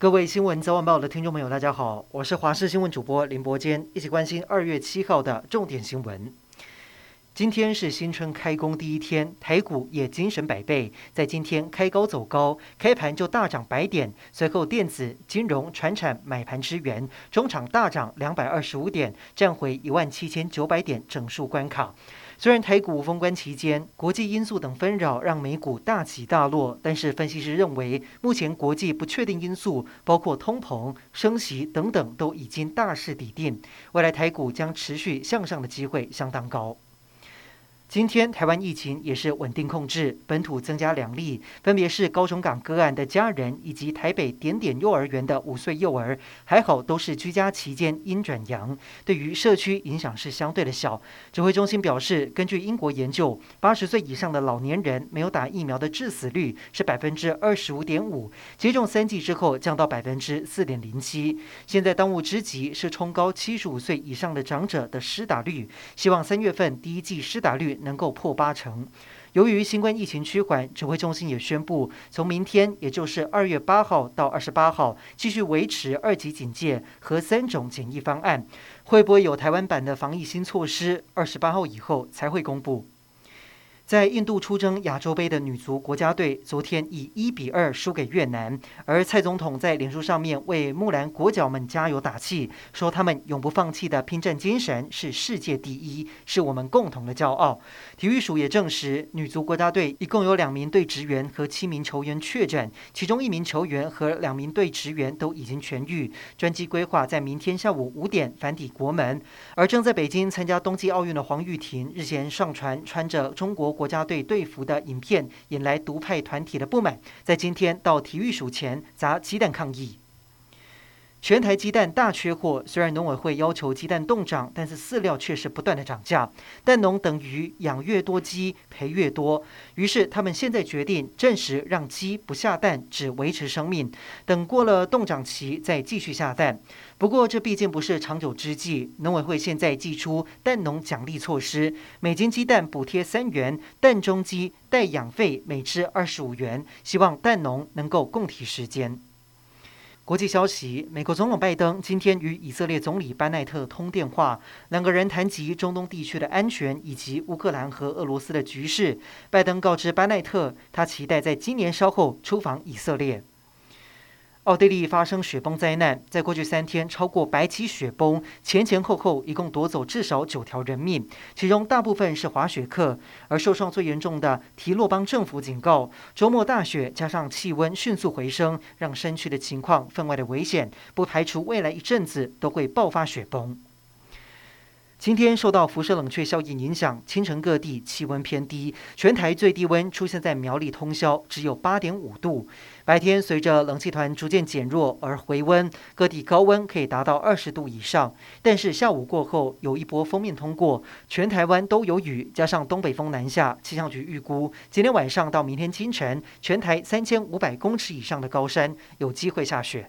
各位新闻早晚报的听众朋友，大家好，我是华视新闻主播林伯坚，一起关心二月七号的重点新闻。今天是新春开工第一天，台股也精神百倍，在今天开高走高，开盘就大涨百点，随后电子、金融、传产买盘支援，中场大涨两百二十五点，站回一万七千九百点整数关卡。虽然台股封关期间，国际因素等纷扰让美股大起大落，但是分析师认为，目前国际不确定因素，包括通膨、升息等等，都已经大势底定，未来台股将持续向上的机会相当高。今天台湾疫情也是稳定控制，本土增加两例，分别是高雄港个案的家人以及台北点点幼儿园的五岁幼儿，还好都是居家期间阴转阳，对于社区影响是相对的小。指挥中心表示，根据英国研究，八十岁以上的老年人没有打疫苗的致死率是百分之二十五点五，接种三剂之后降到百分之四点零七。现在当务之急是冲高七十五岁以上的长者的施打率，希望三月份第一剂施打率能够破八成。由于新冠疫情趋缓，指挥中心也宣布，从明天，也就是二月八号到二十八号，继续维持二级警戒和三种检疫方案。会不会有台湾版的防疫新措施？二十八号以后才会公布。在印度出征亚洲杯的女足国家队，昨天以一比二输给越南。而蔡总统在脸书上面为木兰国脚们加油打气，说他们永不放弃的拼战精神是世界第一，是我们共同的骄傲。体育署也证实，女足国家队一共有两名队职员和七名球员确诊，其中一名球员和两名队职员都已经痊愈。专机规划在明天下午五点返抵国门。而正在北京参加冬季奥运的黄玉婷，日前上传穿着中国。国家队队服的影片引来独派团体的不满，在今天到体育署前砸鸡蛋抗议。全台鸡蛋大缺货，虽然农委会要求鸡蛋冻涨，但是饲料却是不断的涨价。蛋农等于养越多鸡赔越多，于是他们现在决定暂时让鸡不下蛋，只维持生命，等过了冻涨期再继续下蛋。不过这毕竟不是长久之计，农委会现在祭出蛋农奖励措施，每斤鸡蛋补贴三元，蛋中鸡代养费每只二十五元，希望蛋农能够共体时间。国际消息：美国总统拜登今天与以色列总理班奈特通电话，两个人谈及中东地区的安全以及乌克兰和俄罗斯的局势。拜登告知班奈特，他期待在今年稍后出访以色列。奥地利发生雪崩灾难，在过去三天，超过百起雪崩，前前后后一共夺走至少九条人命，其中大部分是滑雪客。而受伤最严重的提洛邦政府警告，周末大雪加上气温迅速回升，让山区的情况分外的危险，不排除未来一阵子都会爆发雪崩。今天受到辐射冷却效应影响，清晨各地气温偏低，全台最低温出现在苗栗通宵，只有八点五度。白天随着冷气团逐渐减弱而回温，各地高温可以达到二十度以上。但是下午过后有一波锋面通过，全台湾都有雨，加上东北风南下，气象局预估今天晚上到明天清晨，全台三千五百公尺以上的高山有机会下雪。